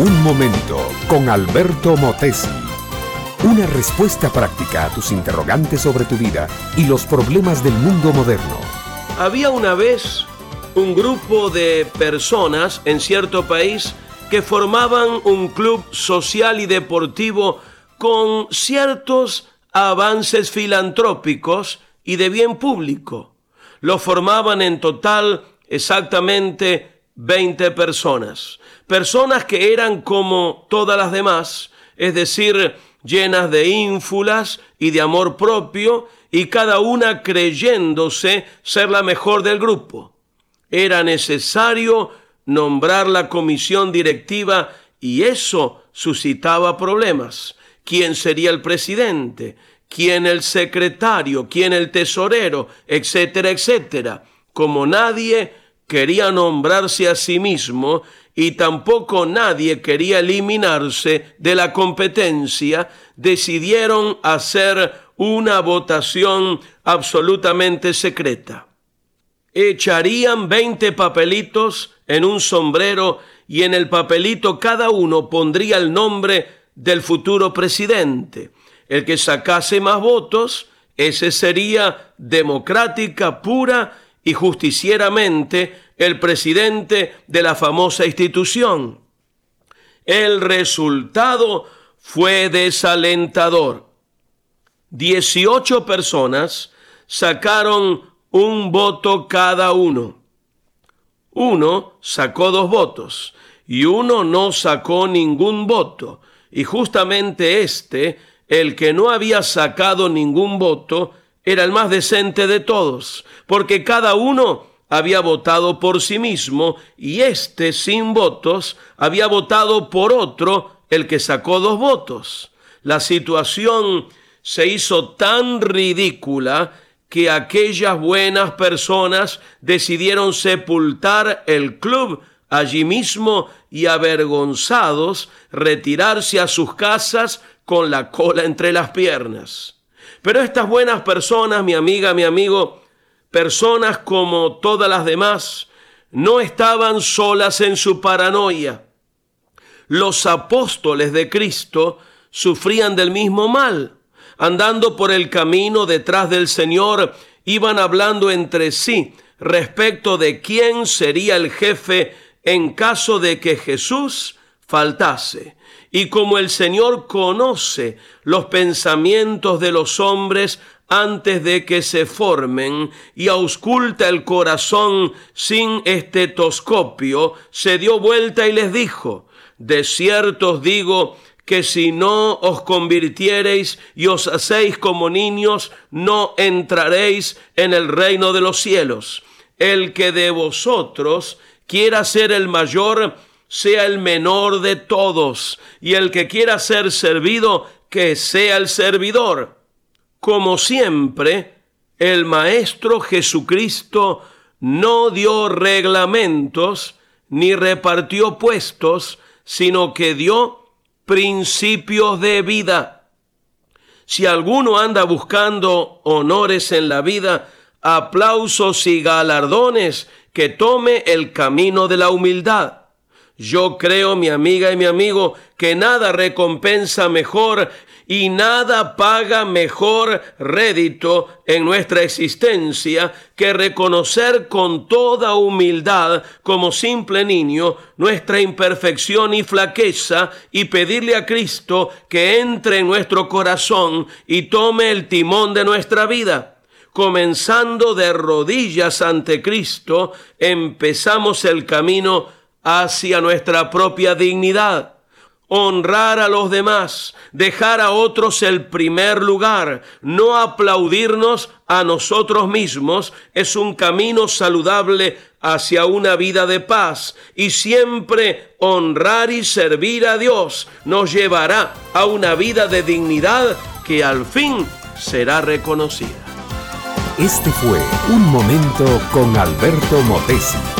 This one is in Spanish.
Un momento con Alberto Motesi. Una respuesta práctica a tus interrogantes sobre tu vida y los problemas del mundo moderno. Había una vez un grupo de personas en cierto país que formaban un club social y deportivo con ciertos avances filantrópicos y de bien público. Lo formaban en total exactamente 20 personas. Personas que eran como todas las demás, es decir, llenas de ínfulas y de amor propio, y cada una creyéndose ser la mejor del grupo. Era necesario nombrar la comisión directiva y eso suscitaba problemas. ¿Quién sería el presidente? ¿Quién el secretario? ¿Quién el tesorero? Etcétera, etcétera. Como nadie quería nombrarse a sí mismo y tampoco nadie quería eliminarse de la competencia, decidieron hacer una votación absolutamente secreta. Echarían 20 papelitos en un sombrero y en el papelito cada uno pondría el nombre del futuro presidente. El que sacase más votos, ese sería democrática, pura y justicieramente el presidente de la famosa institución. El resultado fue desalentador. Dieciocho personas sacaron un voto cada uno. Uno sacó dos votos y uno no sacó ningún voto. Y justamente este, el que no había sacado ningún voto, era el más decente de todos, porque cada uno había votado por sí mismo y este sin votos había votado por otro, el que sacó dos votos. La situación se hizo tan ridícula que aquellas buenas personas decidieron sepultar el club allí mismo y avergonzados retirarse a sus casas con la cola entre las piernas. Pero estas buenas personas, mi amiga, mi amigo, personas como todas las demás, no estaban solas en su paranoia. Los apóstoles de Cristo sufrían del mismo mal. Andando por el camino detrás del Señor, iban hablando entre sí respecto de quién sería el jefe en caso de que Jesús faltase. Y como el Señor conoce los pensamientos de los hombres antes de que se formen y ausculta el corazón sin estetoscopio, se dio vuelta y les dijo, de cierto os digo que si no os convirtiereis y os hacéis como niños, no entraréis en el reino de los cielos. El que de vosotros quiera ser el mayor, sea el menor de todos, y el que quiera ser servido, que sea el servidor. Como siempre, el Maestro Jesucristo no dio reglamentos ni repartió puestos, sino que dio principios de vida. Si alguno anda buscando honores en la vida, aplausos y galardones, que tome el camino de la humildad. Yo creo, mi amiga y mi amigo, que nada recompensa mejor y nada paga mejor rédito en nuestra existencia que reconocer con toda humildad, como simple niño, nuestra imperfección y flaqueza y pedirle a Cristo que entre en nuestro corazón y tome el timón de nuestra vida. Comenzando de rodillas ante Cristo, empezamos el camino hacia nuestra propia dignidad. Honrar a los demás, dejar a otros el primer lugar, no aplaudirnos a nosotros mismos, es un camino saludable hacia una vida de paz y siempre honrar y servir a Dios nos llevará a una vida de dignidad que al fin será reconocida. Este fue Un Momento con Alberto Motesi.